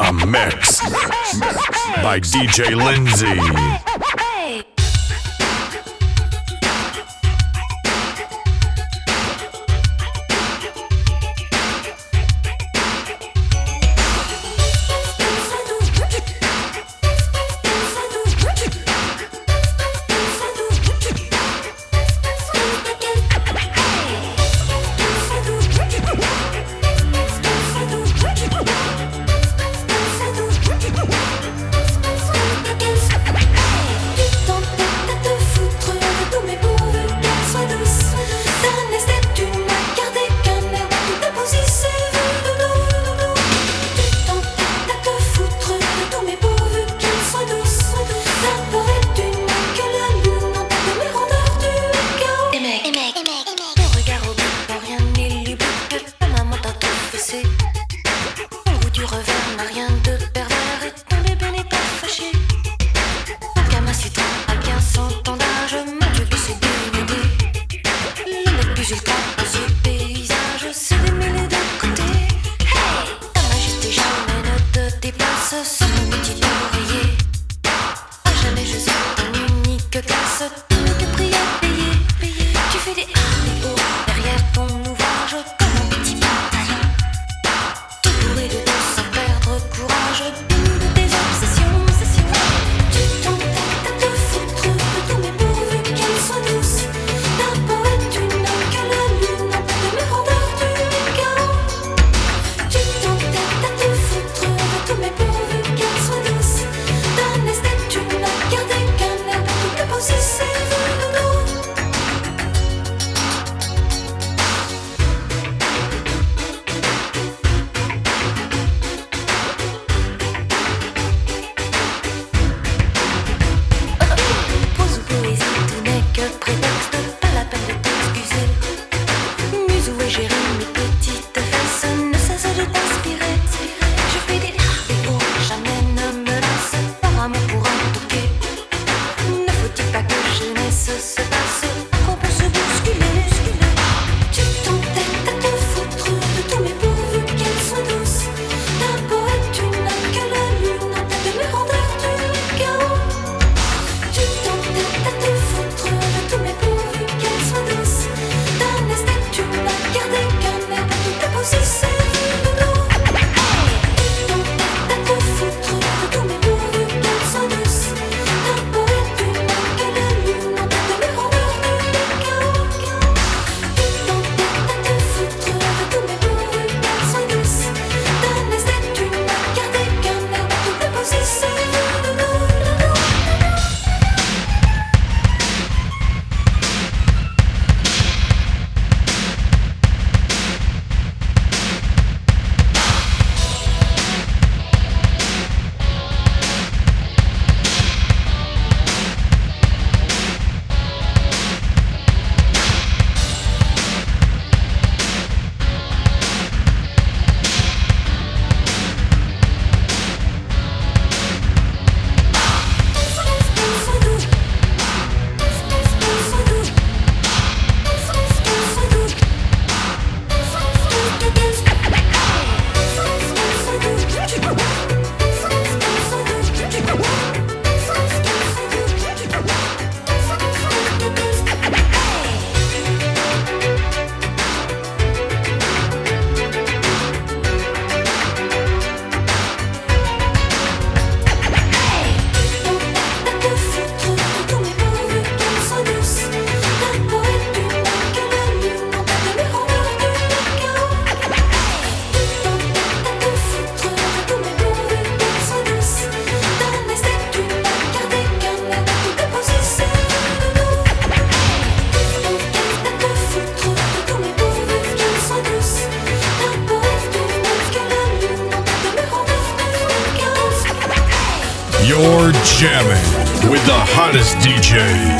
A mix. By DJ Lindsay. Je n'ai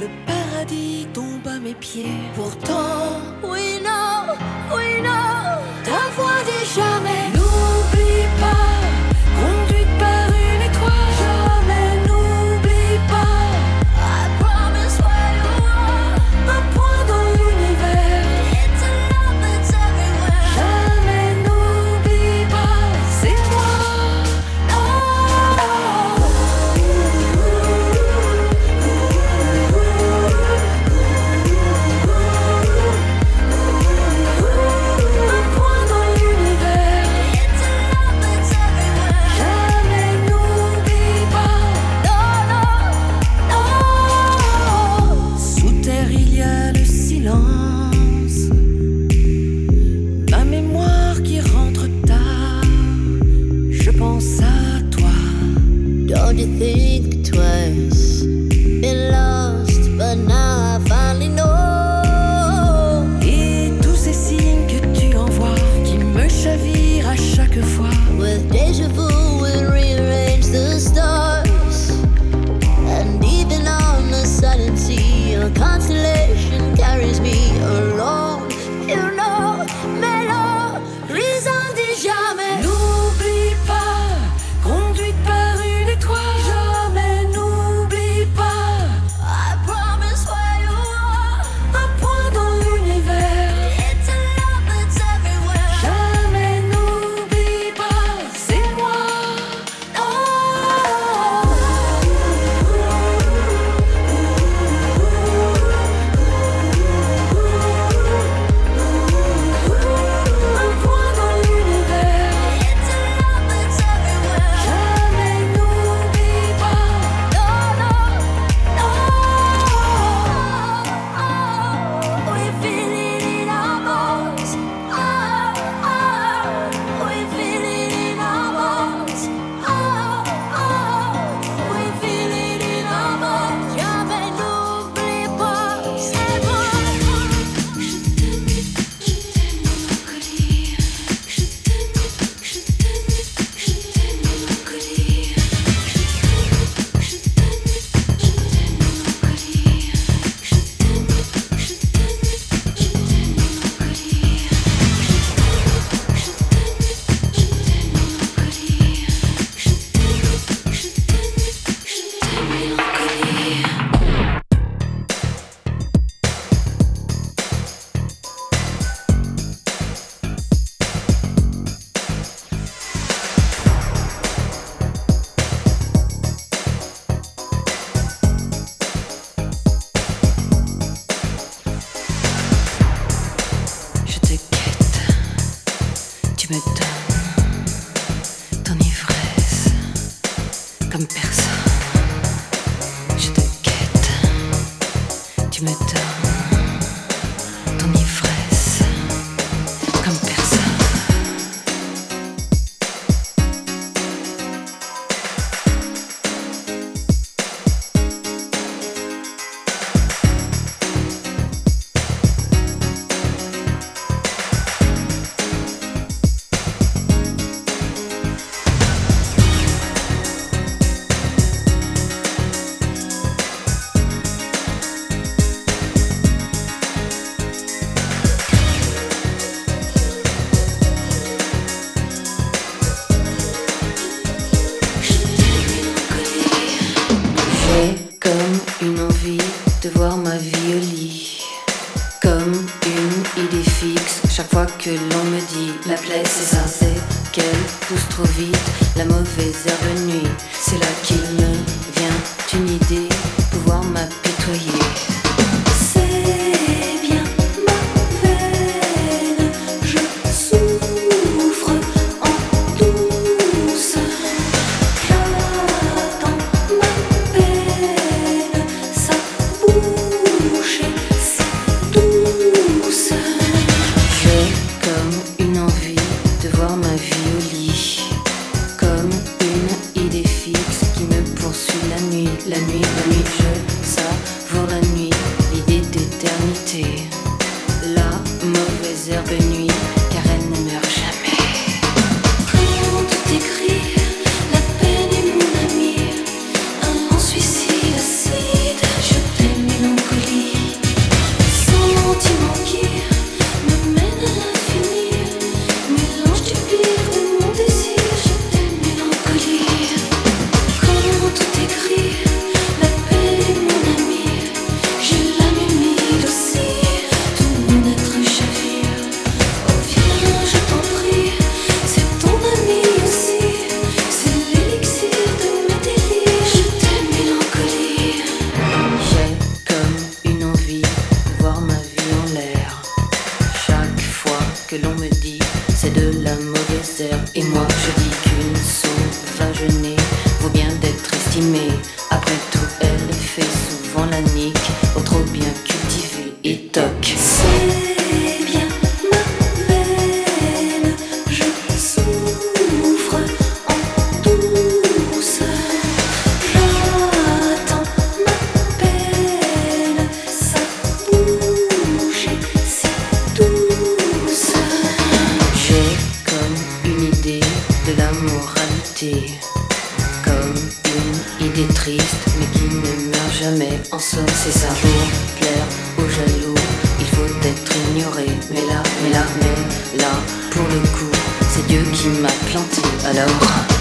Le paradis tombe à mes pieds. Pourtant, oui, non, oui, non, ta voix déjà. C'est la quilline. plaire aux jaloux. Il faut être ignoré, mais là, mais là, mais là, pour le coup, c'est Dieu qui m'a planté. à Alors.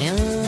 Yeah.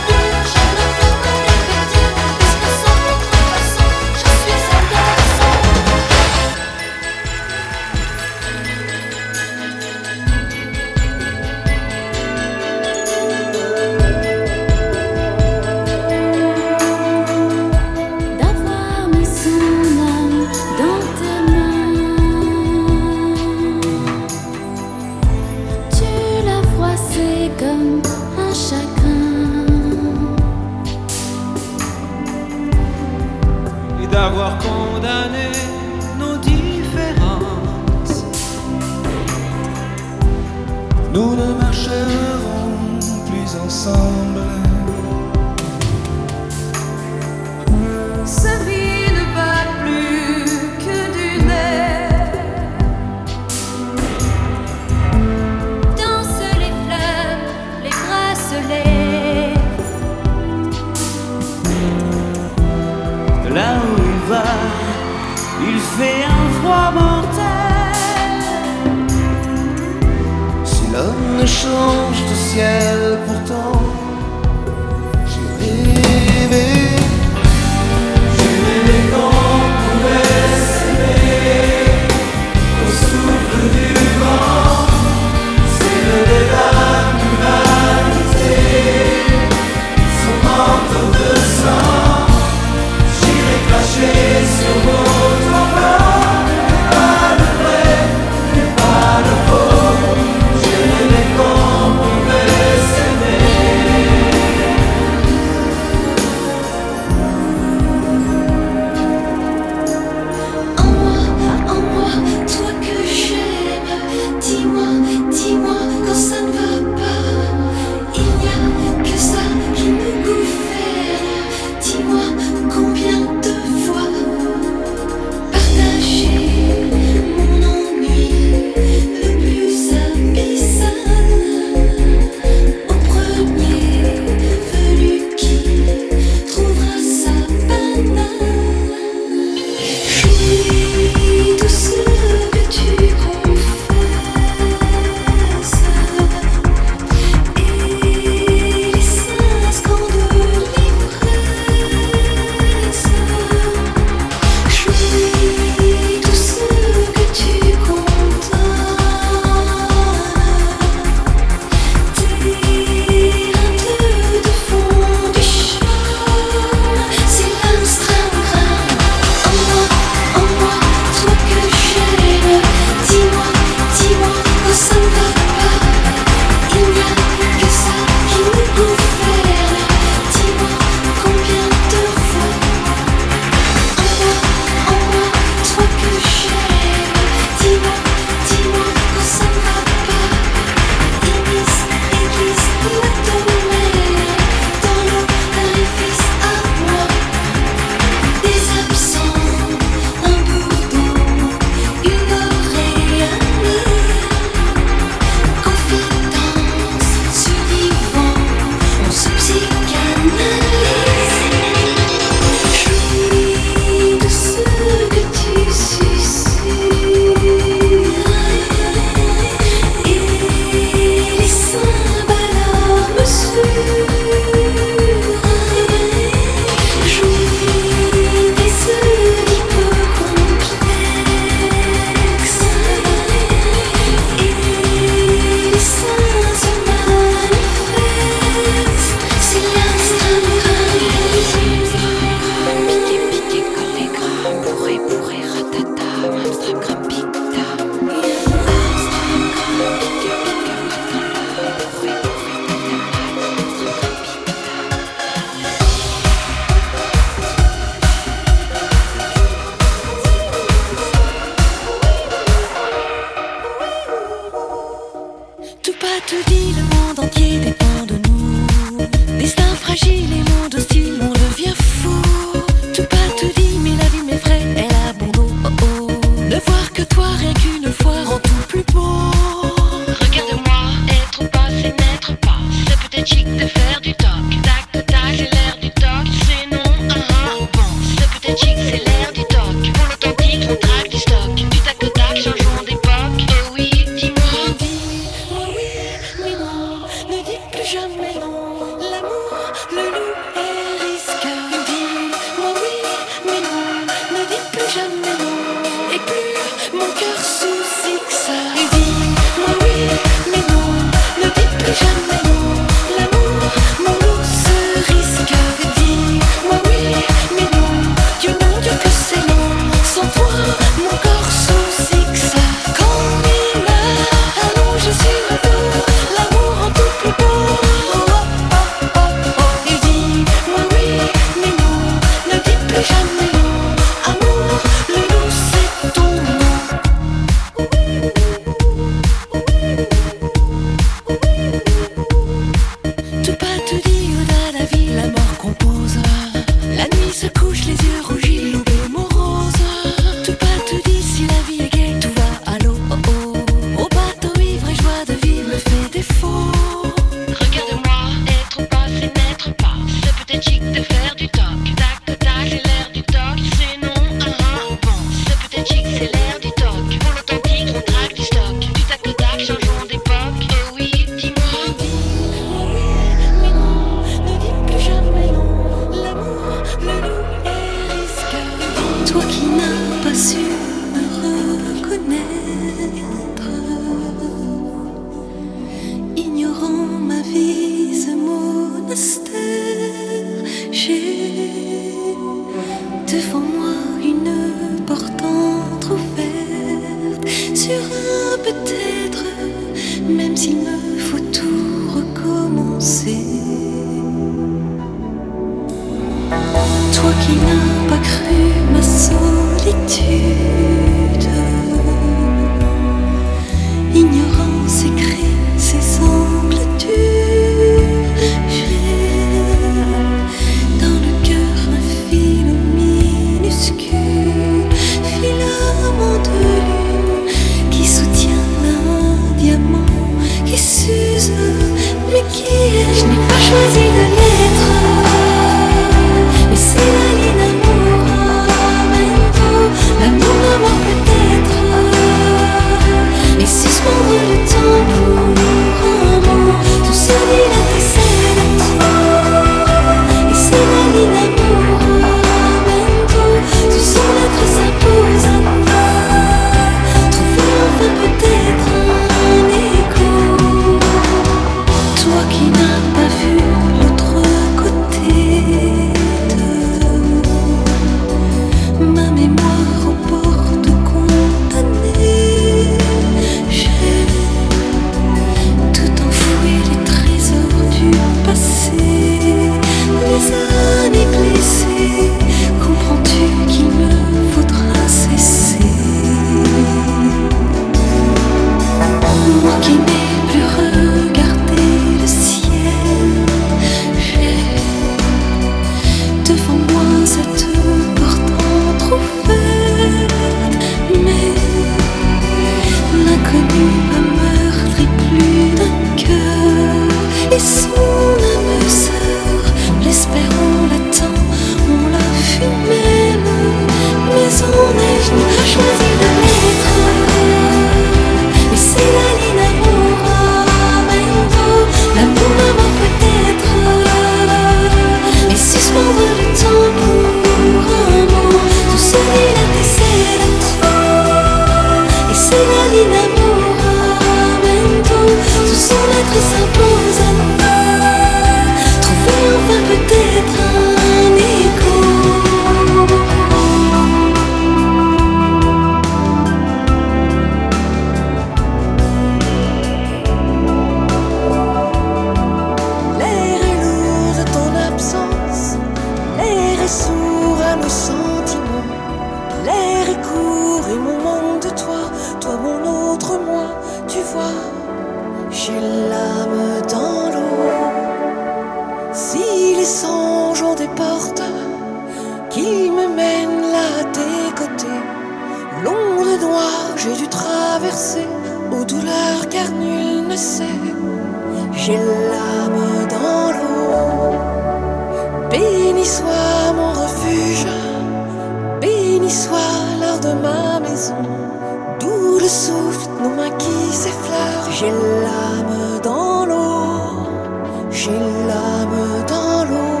J'ai l'âme dans l'eau.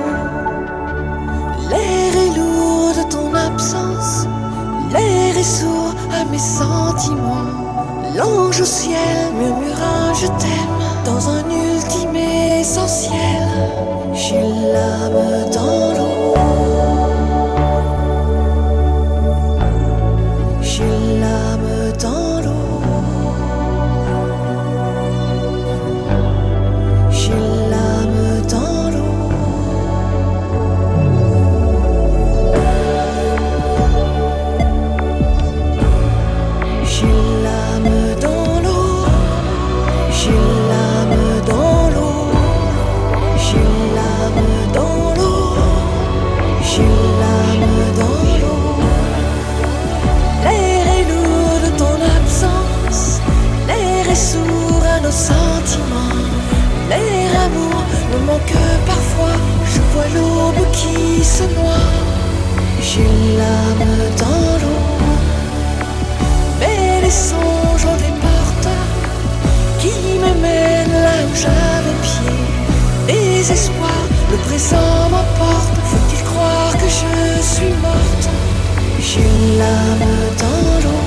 L'air est lourd de ton absence. L'air est sourd à mes sentiments. L'ange au ciel murmura Je t'aime dans un ultime essentiel. J'ai l'âme dans l'eau. se noie. J'ai l'âme dans l'eau, mais les songes ont des portes qui me mènent là où j'avais pied. Désespoir, le présent m'emporte. Faut-il croire que je suis morte? J'ai l'âme dans l'eau,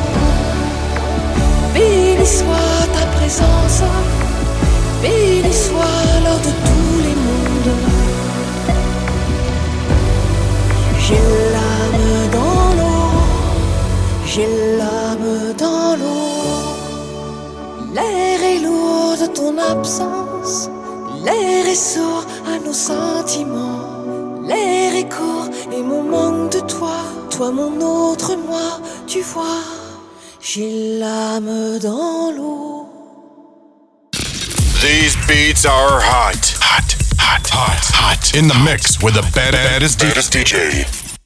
béni soit ta présence, béni soit l'or de tous les mondes. J'ai l'âme dans l'eau, l'air est lourd de ton absence, l'air est sourd à nos sentiments, l'air est court et mon manque de toi, toi mon autre moi, tu vois, j'ai l'âme dans l'eau. These beats are hot, hot, hot, hot, hot, in the mix with the baddest, baddest DJ.